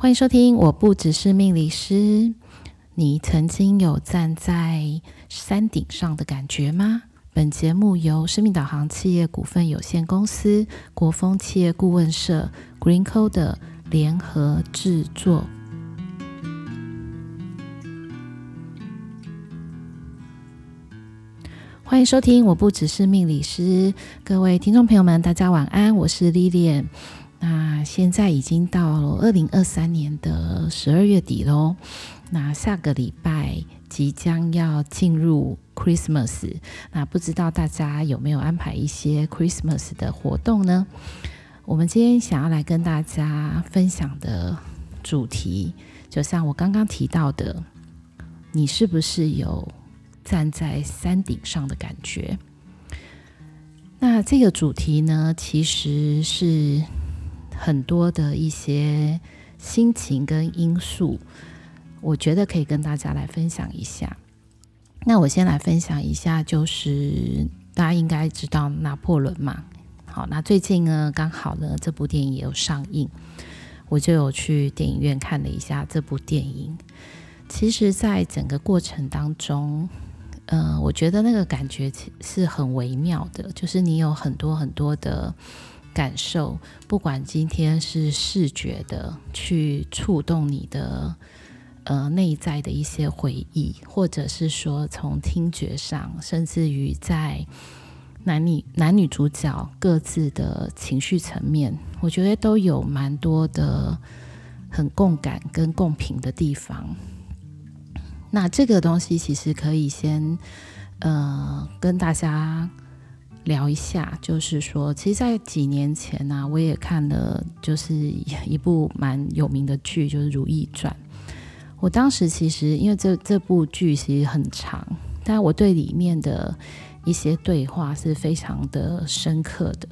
欢迎收听，我不只是命理师。你曾经有站在山顶上的感觉吗？本节目由生命导航企业股份有限公司、国风企业顾问社、Green Code 联合制作。欢迎收听，我不只是命理师。各位听众朋友们，大家晚安，我是 Lilian。那现在已经到了二零二三年的十二月底喽。那下个礼拜即将要进入 Christmas，那不知道大家有没有安排一些 Christmas 的活动呢？我们今天想要来跟大家分享的主题，就像我刚刚提到的，你是不是有站在山顶上的感觉？那这个主题呢，其实是很多的一些心情跟因素。我觉得可以跟大家来分享一下。那我先来分享一下，就是大家应该知道拿破仑嘛。好，那最近呢，刚好呢，这部电影也有上映，我就有去电影院看了一下这部电影。其实，在整个过程当中，呃，我觉得那个感觉是很微妙的，就是你有很多很多的感受，不管今天是视觉的去触动你的。呃，内在的一些回忆，或者是说从听觉上，甚至于在男女男女主角各自的情绪层面，我觉得都有蛮多的很共感跟共频的地方。那这个东西其实可以先呃跟大家聊一下，就是说，其实，在几年前呢、我也看了就是一部蛮有名的剧，就是《如懿传》。我当时其实因为这这部剧其实很长，但我对里面的一些对话是非常的深刻的。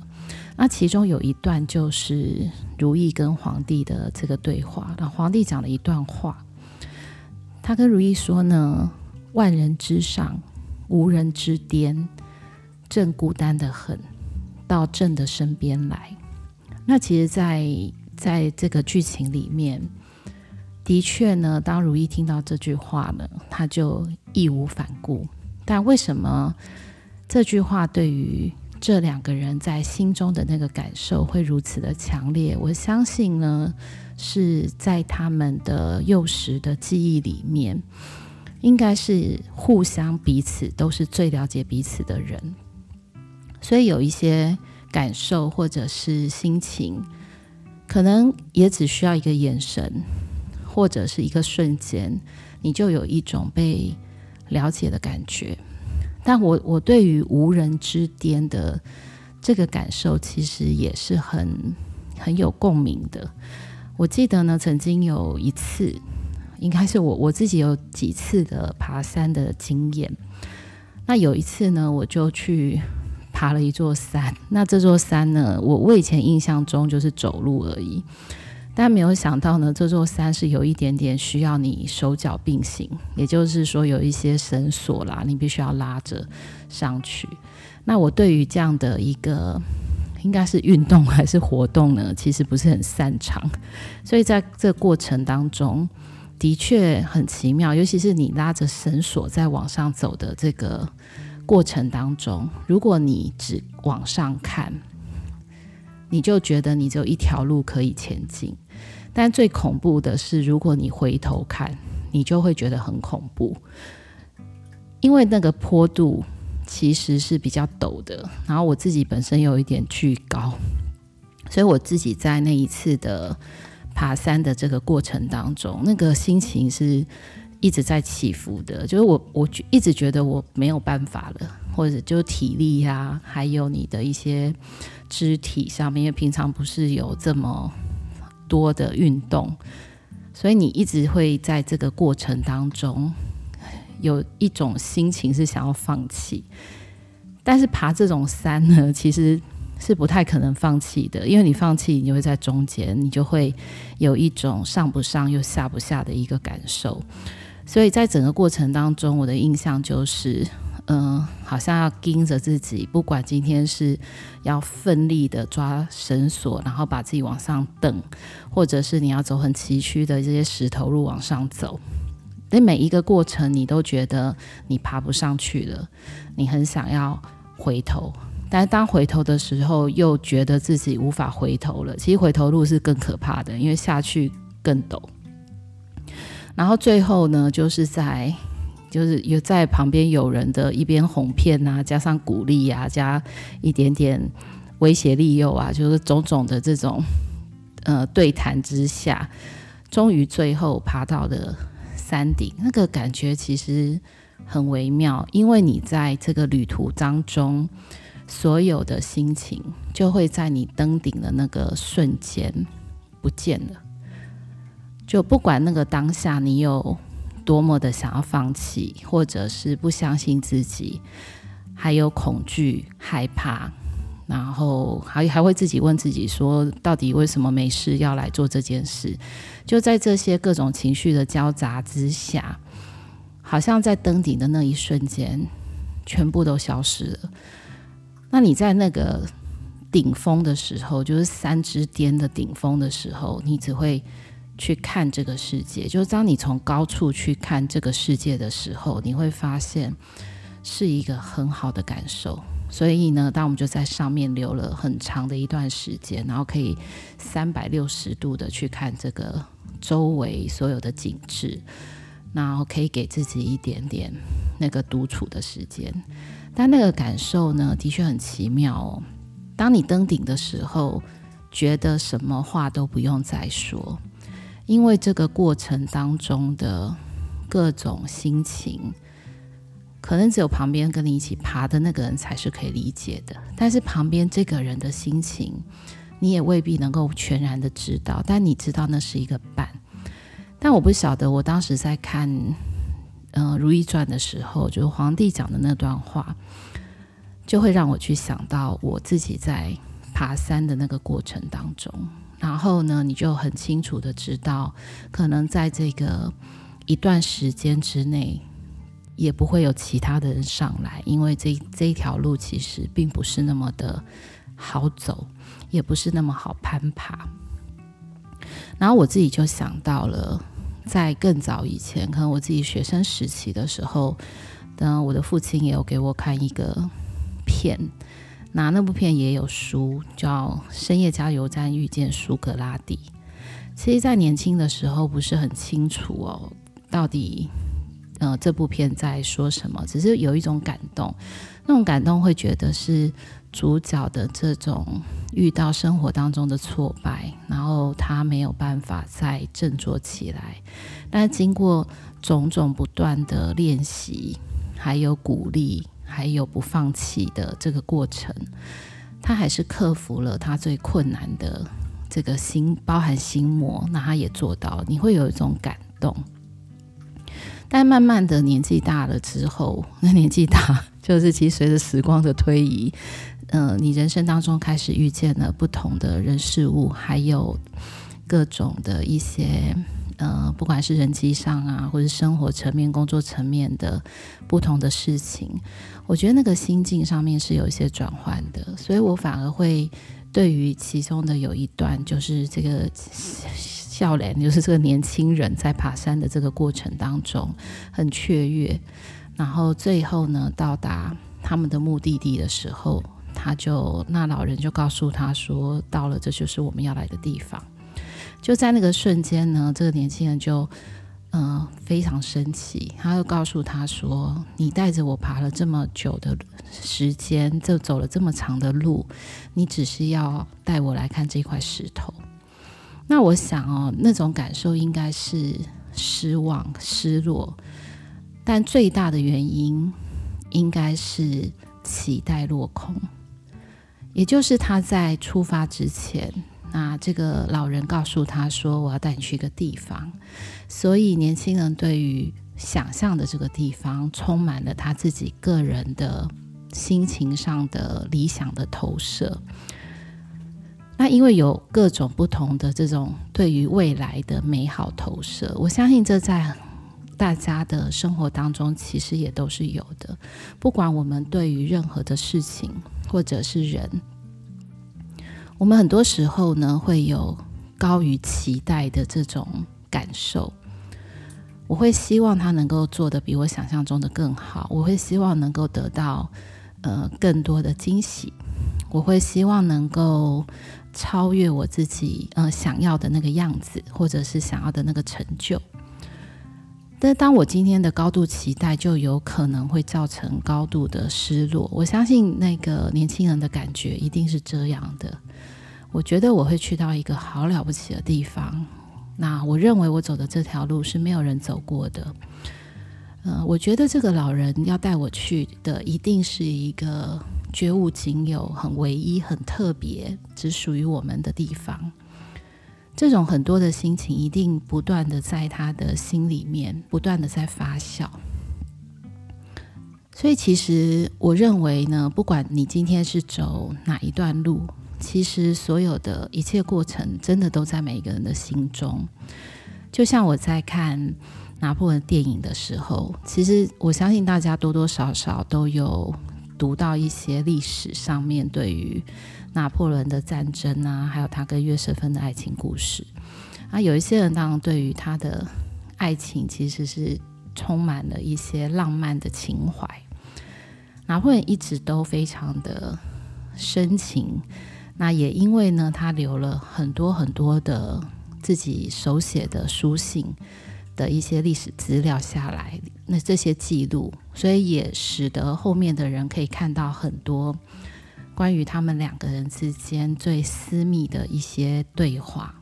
那其中有一段就是如懿跟皇帝的这个对话，那皇帝讲了一段话，他跟如懿说呢：“万人之上，无人之巅，朕孤单得很，到朕的身边来。”那其实在，在这个剧情里面。的确呢，当如懿听到这句话呢，他就义无反顾。但为什么这句话对于这两个人在心中的那个感受会如此的强烈？我相信呢，是在他们的幼时的记忆里面，应该是互相彼此都是最了解彼此的人，所以有一些感受或者是心情，可能也只需要一个眼神。或者是一个瞬间，你就有一种被了解的感觉。但我我对于无人之巅的这个感受，其实也是很很有共鸣的。我记得呢，曾经有一次，应该是我我自己有几次的爬山的经验。那有一次呢，我就去爬了一座山。那这座山呢，我我以前印象中就是走路而已。但没有想到呢，这座山是有一点点需要你手脚并行，也就是说有一些绳索啦，你必须要拉着上去。那我对于这样的一个应该是运动还是活动呢，其实不是很擅长，所以在这过程当中的确很奇妙，尤其是你拉着绳索在往上走的这个过程当中，如果你只往上看，你就觉得你只有一条路可以前进。但最恐怖的是，如果你回头看，你就会觉得很恐怖，因为那个坡度其实是比较陡的。然后我自己本身有一点巨高，所以我自己在那一次的爬山的这个过程当中，那个心情是一直在起伏的。就是我，我一直觉得我没有办法了，或者就体力呀、还有你的一些肢体上面，因为平常不是有这么。多的运动，所以你一直会在这个过程当中有一种心情是想要放弃，但是爬这种山呢，其实是不太可能放弃的，因为你放弃，你会在中间，你就会有一种上不上又下不下的一个感受。所以在整个过程当中，我的印象就是，嗯、好像要盯着自己，不管今天是要奋力的抓绳索，然后把自己往上蹬，或者是你要走很崎岖的这些石头路往上走，那每一个过程你都觉得你爬不上去了，你很想要回头，但当回头的时候，又觉得自己无法回头了。其实回头路是更可怕的，因为下去更陡。然后最后呢，就是在。就是有在旁边有人的一边哄骗啊，加上鼓励啊，加一点点威胁利诱啊，就是种种的这种呃对谈之下，终于最后爬到了山顶。那个感觉其实很微妙，因为你在这个旅途当中，所有的心情就会在你登顶的那个瞬间不见了。就不管那个当下你有。多么的想要放弃，或者是不相信自己，还有恐惧、害怕，然后还还会自己问自己说，到底为什么没事要来做这件事？就在这些各种情绪的交杂之下，好像在登顶的那一瞬间，全部都消失了。那你在那个顶峰的时候，就是山之巅的顶峰的时候，你只会。去看这个世界，就是当你从高处去看这个世界的时候，你会发现是一个很好的感受。所以呢，当我们就在上面留了很长的一段时间，然后可以三百六十度的去看这个周围所有的景致，然后可以给自己一点点那个独处的时间。但那个感受呢，的确很奇妙哦。当你登顶的时候，觉得什么话都不用再说。因为这个过程当中的各种心情，可能只有旁边跟你一起爬的那个人才是可以理解的。但是旁边这个人的心情，你也未必能够全然的知道。但你知道那是一个伴。但我不晓得，我当时在看《嗯、如懿传》的时候，就是皇帝讲的那段话，就会让我去想到我自己在爬山的那个过程当中。然后呢，你就很清楚的知道，可能在这个一段时间之内，也不会有其他的人上来，因为这这一条路其实并不是那么的好走，也不是那么好攀爬。然后我自己就想到了，在更早以前，可能我自己学生时期的时候，当我的父亲也有给我看一个片。那那部片也有书，叫《深夜加油站遇见苏格拉底》。其实，在年轻的时候不是很清楚哦，到底呃这部片在说什么，只是有一种感动，那种感动会觉得是主角的这种遇到生活当中的挫败，然后他没有办法再振作起来，但经过种种不断的练习，还有鼓励。还有不放弃的这个过程，他还是克服了他最困难的这个心，包含心魔，那他也做到。你会有一种感动，但慢慢的年纪大了之后，那年纪大就是其实随着时光的推移，嗯、你人生当中开始遇见了不同的人事物，还有各种的一些。呃，不管是人际上啊，或者生活层面、工作层面的不同的事情，我觉得那个心境上面是有一些转换的，所以我反而会对于其中的有一段，就是这个笑脸，就是这个年轻人在爬山的这个过程当中很雀跃，然后最后呢，到达他们的目的地的时候，他就那老人就告诉他说，到了，这就是我们要来的地方。就在那个瞬间呢，这个年轻人就嗯、呃、非常生气，他就告诉他说：“你带着我爬了这么久的时间，就走了这么长的路，你只是要带我来看这块石头。”那我想哦，那种感受应该是失望、失落，但最大的原因应该是期待落空，也就是他在出发之前。那这个老人告诉他说：“我要带你去一个地方。”所以年轻人对于想象的这个地方，充满了他自己个人的心情上的理想的投射。那因为有各种不同的这种对于未来的美好投射，我相信这在大家的生活当中其实也都是有的。不管我们对于任何的事情或者是人，我们很多时候呢会有高于期待的这种感受。我会希望他能够做得比我想象中的更好，我会希望能够得到呃更多的惊喜，我会希望能够超越我自己呃想要的那个样子，或者是想要的那个成就。但当我今天的高度期待，就有可能会造成高度的失落。我相信那个年轻人的感觉一定是这样的。我觉得我会去到一个好了不起的地方。那我认为我走的这条路是没有人走过的，呃，我觉得这个老人要带我去的一定是一个绝无仅有、很唯一、很特别、只属于我们的地方。这种很多的心情一定不断的在他的心里面不断的在发酵。所以其实我认为呢，不管你今天是走哪一段路。其实，所有的一切过程，真的都在每一个人的心中。就像我在看拿破仑电影的时候，其实我相信大家多多少少都有读到一些历史上面对于拿破仑的战争啊，还有他跟约瑟芬的爱情故事啊。有一些人当然对于他的爱情其实是充满了一些浪漫的情怀。拿破仑一直都非常的深情。那也因为呢，他留了很多很多的自己手写的书信的一些历史资料下来，那这些记录，所以也使得后面的人可以看到很多关于他们两个人之间最私密的一些对话。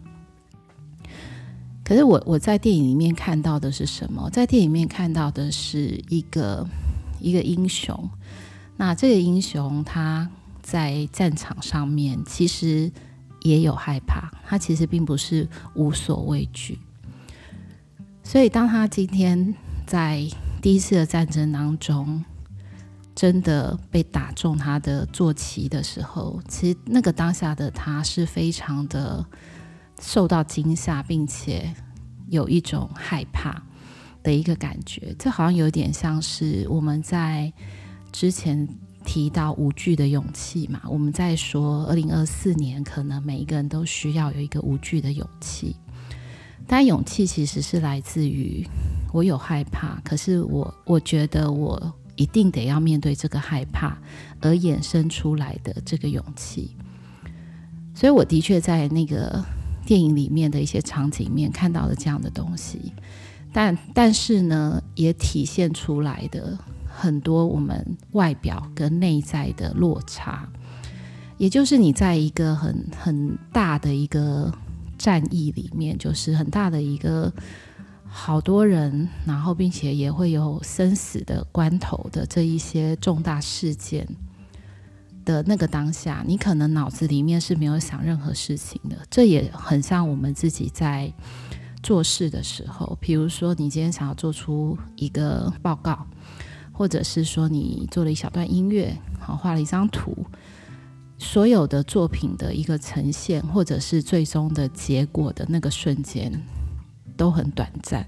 可是我我在电影里面看到的是什么？在电影里面看到的是一个一个英雄。那这个英雄他。在战场上面，其实也有害怕，他其实并不是无所畏惧。所以，当他今天在第一次的战争当中，真的被打中他的坐骑的时候，其实那个当下的他是非常的受到惊吓，并且有一种害怕的一个感觉。这好像有点像是我们在之前。提到无惧的勇气嘛，我们在说二零二四年，可能每一个人都需要有一个无惧的勇气。但勇气其实是来自于我有害怕，可是我我觉得我一定得要面对这个害怕而衍生出来的这个勇气。所以我的确在那个电影里面的一些场景面看到了这样的东西，但但是呢，也体现出来的。很多我们外表跟内在的落差，也就是你在一个很很大的一个战役里面，就是很大的一个好多人，然后并且也会有生死的关头的这一些重大事件的那个当下，你可能脑子里面是没有想任何事情的。这也很像我们自己在做事的时候，比如说你今天想要做出一个报告。或者是说你做了一小段音乐，好，画了一张图，所有的作品的一个呈现，或者是最终的结果的那个瞬间，都很短暂。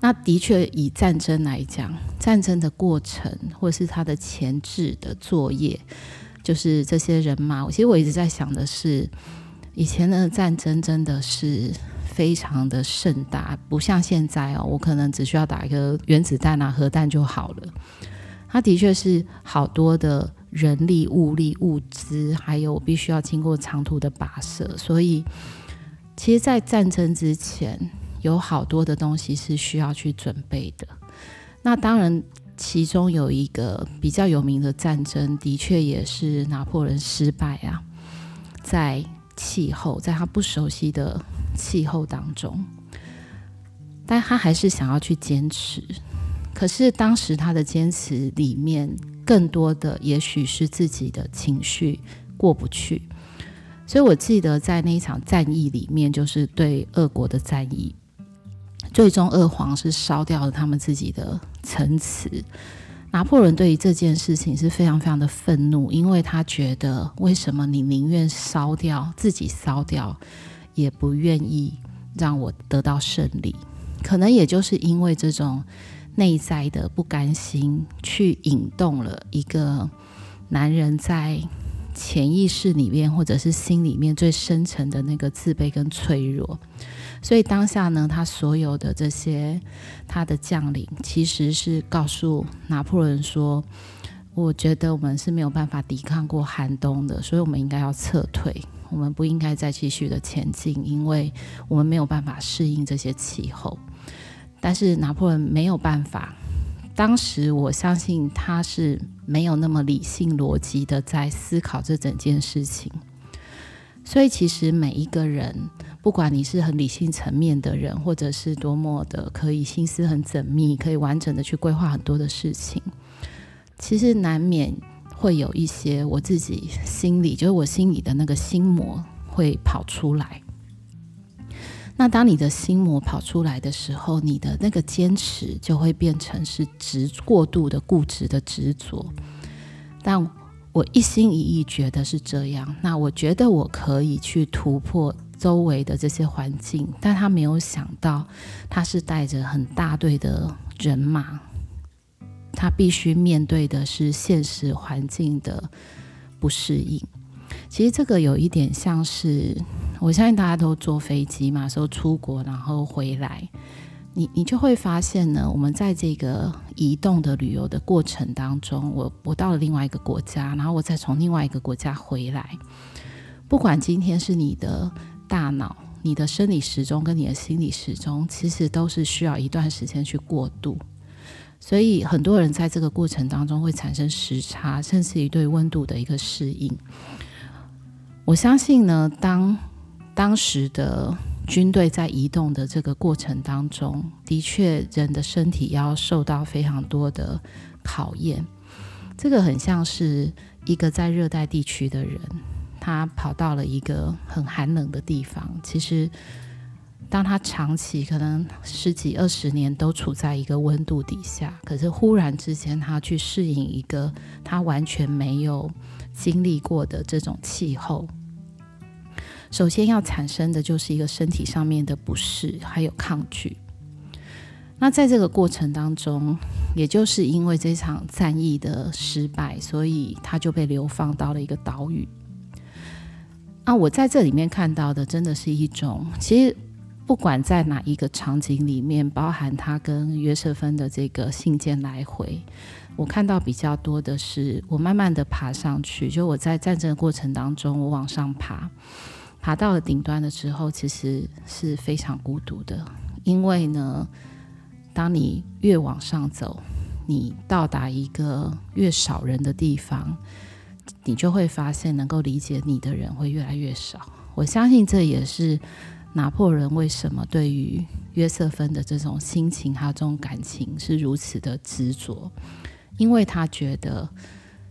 那的确，以战争来讲，战争的过程，或是它的前置的作业，就是这些人马。其实我一直在想的是，以前的战争真的是。非常的盛大，不像现在哦，我可能只需要打一个原子弹啊、核弹就好了。它的确是好多的人力、物力、物资，还有必须要经过长途的跋涉。所以，其实，在战争之前，有好多的东西是需要去准备的。那当然，其中有一个比较有名的战争，的确也是拿破仑失败啊，在气候，在他不熟悉的。气候当中，但他还是想要去坚持。可是当时他的坚持里面，更多的也许是自己的情绪过不去。所以我记得在那一场战役里面，就是对俄国的战役，最终俄皇是烧掉了他们自己的城池。拿破仑对于这件事情是非常非常的愤怒，因为他觉得为什么你宁愿烧掉自己烧掉？也不愿意让我得到胜利，可能也就是因为这种内在的不甘心，去引动了一个男人在潜意识里面或者是心里面最深层的那个自卑跟脆弱。所以当下呢，他所有的这些他的将领，其实是告诉拿破仑说：“我觉得我们是没有办法抵抗过寒冬的，所以我们应该要撤退，我们不应该再继续的前进，因为我们没有办法适应这些气候。”但是拿破仑没有办法。当时我相信他是没有那么理性逻辑的在思考这整件事情。所以其实每一个人。不管你是很理性层面的人，或者是多么的可以心思很缜密，可以完整的去规划很多的事情，其实难免会有一些我自己心里，就是我心里的那个心魔会跑出来。那当你的心魔跑出来的时候，你的那个坚持就会变成是执过度的固执的执着。但我一心一意觉得是这样，那我觉得我可以去突破。周围的这些环境，但他没有想到，他是带着很大队的人马，他必须面对的是现实环境的不适应。其实这个有一点像是，我相信大家都坐飞机嘛，说出国然后回来，你你就会发现呢，我们在这个移动的旅游的过程当中，我我到了另外一个国家，然后我再从另外一个国家回来，不管今天是你的。大脑、你的生理时钟跟你的心理时钟，其实都是需要一段时间去过渡，所以很多人在这个过程当中会产生时差，甚至于对温度的一个适应。我相信呢，当当时的军队在移动的这个过程当中，的确人的身体要受到非常多的考验。这个很像是一个在热带地区的人。他跑到了一个很寒冷的地方。其实，当他长期可能十几二十年都处在一个温度底下，可是忽然之间他去适应一个他完全没有经历过的这种气候，首先要产生的就是一个身体上面的不适，还有抗拒。那在这个过程当中，也就是因为这场战役的失败，所以他就被流放到了一个岛屿。啊，我在这里面看到的，真的是一种，其实不管在哪一个场景里面，包含他跟约瑟芬的这个信件来回，我看到比较多的是，我慢慢的爬上去，就我在战争的过程当中，我往上爬，爬到了顶端的时候，其实是非常孤独的，因为呢，当你越往上走，你到达一个越少人的地方。你就会发现，能够理解你的人会越来越少。我相信这也是拿破仑为什么对于约瑟芬的这种心情还有这种感情是如此的执着，因为他觉得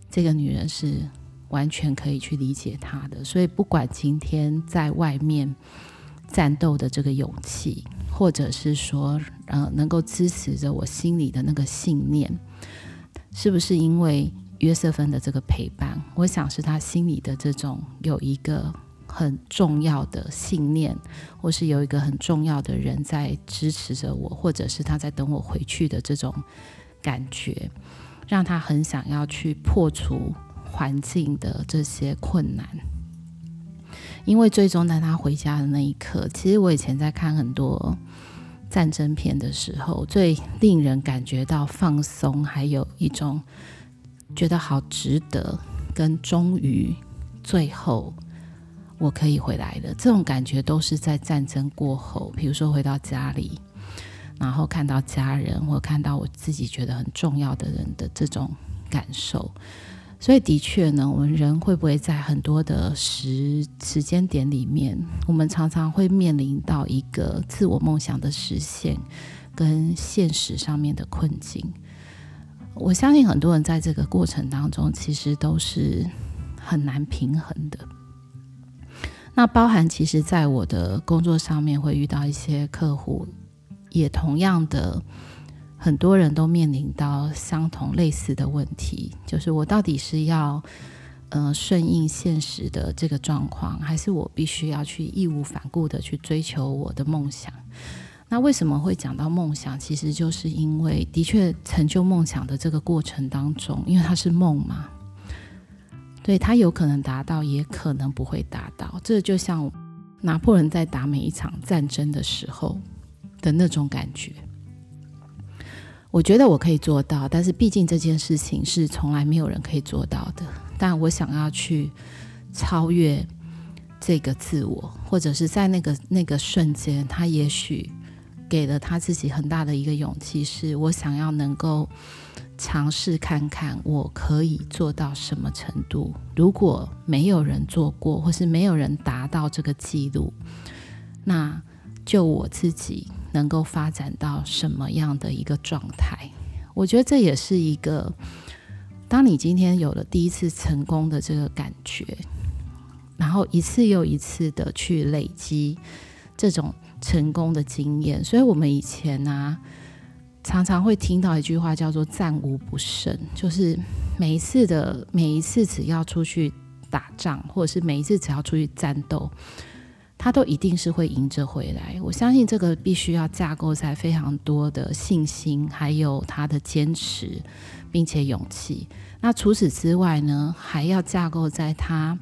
这个女人是完全可以去理解他的。所以，不管今天在外面战斗的这个勇气，或者是说，呃，能够支持着我心里的那个信念，是不是因为？约瑟芬的这个陪伴，我想是他心里的这种有一个很重要的信念，或是有一个很重要的人在支持着我，或者是他在等我回去的这种感觉，让他很想要去破除环境的这些困难。因为最终在他回家的那一刻，其实我以前在看很多战争片的时候，最令人感觉到放松，还有一种。觉得好值得，跟终于最后我可以回来了，这种感觉都是在战争过后，比如说回到家里，然后看到家人，或看到我自己觉得很重要的人的这种感受。所以的确呢，我们人会不会在很多的时时间点里面，我们常常会面临到一个自我梦想的实现跟现实上面的困境。我相信很多人在这个过程当中，其实都是很难平衡的。那包含其实，在我的工作上面，会遇到一些客户，也同样的，很多人都面临到相同类似的问题，就是我到底是要呃顺应现实的这个状况，还是我必须要去义无反顾的去追求我的梦想？那为什么会讲到梦想？其实就是因为，的确成就梦想的这个过程当中，因为它是梦嘛，对，他有可能达到，也可能不会达到。这就像拿破仑在打每一场战争的时候的那种感觉。我觉得我可以做到，但是毕竟这件事情是从来没有人可以做到的。但我想要去超越这个自我，或者是在那个那个瞬间，他也许。给了他自己很大的一个勇气，是我想要能够尝试看看我可以做到什么程度。如果没有人做过，或是没有人达到这个记录，那就我自己能够发展到什么样的一个状态？我觉得这也是一个，当你今天有了第一次成功的这个感觉，然后一次又一次的去累积这种。成功的经验，所以我们以前呢、常常会听到一句话叫做“战无不胜”，就是每一次的每一次只要出去打仗，或者是每一次只要出去战斗，他都一定是会赢着回来。我相信这个必须要架构在非常多的信心，还有他的坚持，并且勇气。那除此之外呢，还要架构在他。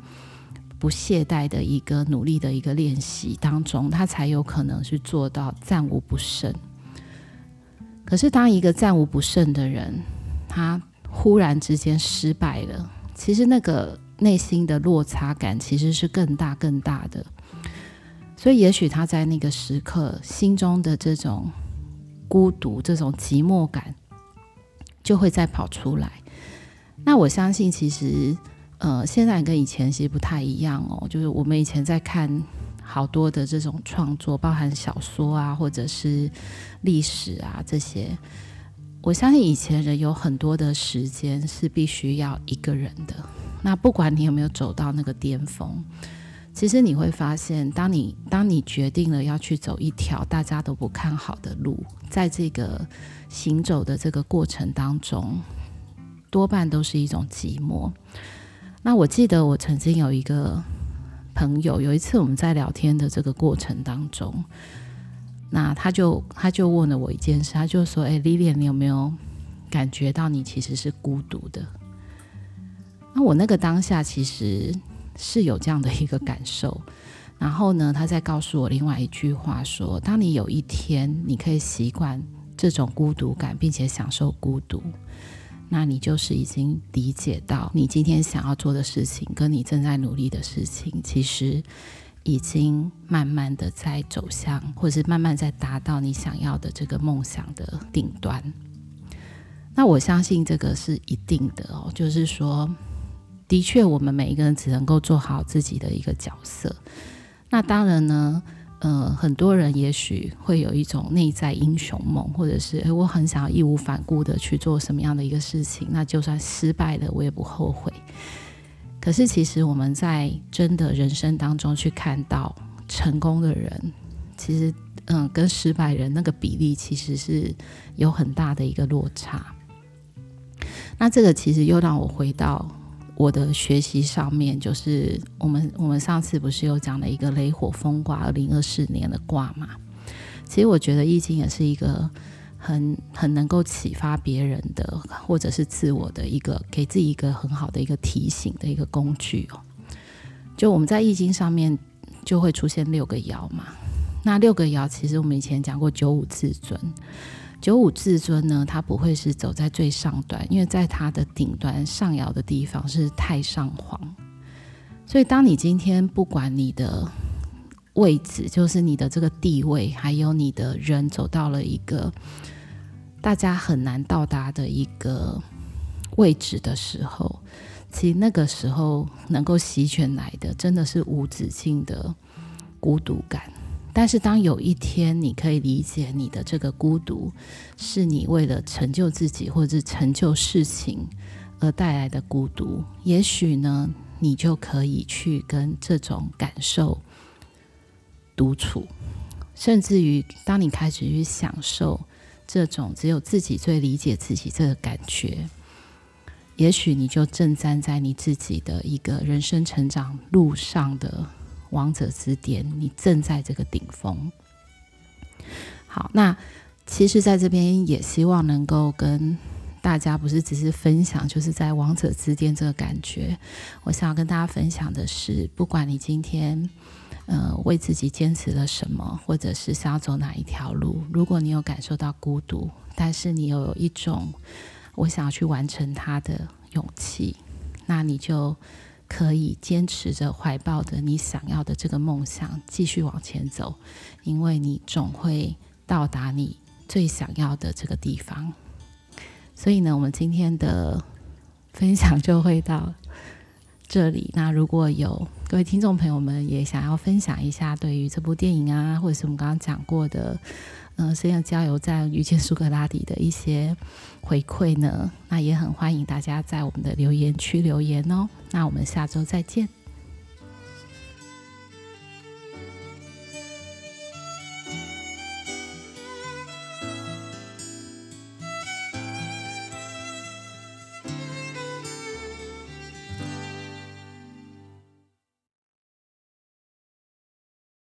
不懈怠的一个努力的一个练习当中，他才有可能去做到战无不胜。可是，当一个战无不胜的人，他忽然之间失败了，其实那个内心的落差感其实是更大更大的。所以，也许他在那个时刻心中的这种孤独、这种寂寞感，就会再跑出来。那我相信，其实。呃，现在跟以前其实不太一样哦。就是我们以前在看好多的这种创作，包含小说啊，或者是历史啊这些。我相信以前人有很多的时间是必须要一个人的。那不管你有没有走到那个巅峰，其实你会发现，当你当你决定了要去走一条大家都不看好的路，在这个行走的这个过程当中，多半都是一种寂寞。那我记得我曾经有一个朋友，有一次我们在聊天的这个过程当中，那他就他就问了我一件事，他就说：“哎，Lily，你有没有感觉到你其实是孤独的？”那我那个当下其实是有这样的一个感受。然后呢，他再告诉我另外一句话说：“当你有一天你可以习惯这种孤独感，并且享受孤独。”那你就是已经理解到，你今天想要做的事情，跟你正在努力的事情，其实已经慢慢的在走向，或者是慢慢在达到你想要的这个梦想的顶端。那我相信这个是一定的哦，就是说，的确，我们每一个人只能够做好自己的一个角色。那当然呢。呃，很多人也许会有一种内在英雄梦，或者是诶，我很想要义无反顾的去做什么样的一个事情，那就算失败了，我也不后悔。可是，其实我们在真的人生当中去看到成功的人，其实，嗯，跟失败人那个比例其实是有很大的一个落差。那这个其实又让我回到。我的学习上面，就是我们我们上次不是有讲了一个雷火风卦，二零二四年的卦嘛？其实我觉得易经也是一个很很能够启发别人的，或者是自我的一个给自己一个很好的一个提醒的一个工具哦。就我们在易经上面就会出现六个爻嘛，那六个爻其实我们以前讲过九五至尊。九五至尊呢，它不会是走在最上端，因为在它的顶端上爻的地方是太上皇。所以，当你今天不管你的位置，就是你的这个地位，还有你的人走到了一个大家很难到达的一个位置的时候，其实那个时候能够席卷来的，真的是无止境的孤独感。但是，当有一天你可以理解你的这个孤独，是你为了成就自己或者成就事情而带来的孤独，也许呢，你就可以去跟这种感受独处，甚至于当你开始去享受这种只有自己最理解自己这个感觉，也许你就正站在你自己的一个人生成长路上的。王者之巅，你正在这个顶峰。好，那其实在这边也希望能够跟大家，不是只是分享，就是在王者之巅这个感觉。我想要跟大家分享的是，不管你今天呃为自己坚持了什么，或者是想要走哪一条路，如果你有感受到孤独，但是你又有一种我想要去完成它的勇气，那你就可以坚持着怀抱着你想要的这个梦想，继续往前走，因为你总会到达你最想要的这个地方。所以呢，我们今天的分享就会到这里。那如果有各位听众朋友们也想要分享一下对于这部电影啊，或者是我们刚刚讲过的。嗯，生涯加油站遇见苏格拉底的一些回馈呢，那也很欢迎大家在我们的留言区留言哦。那我们下周再见。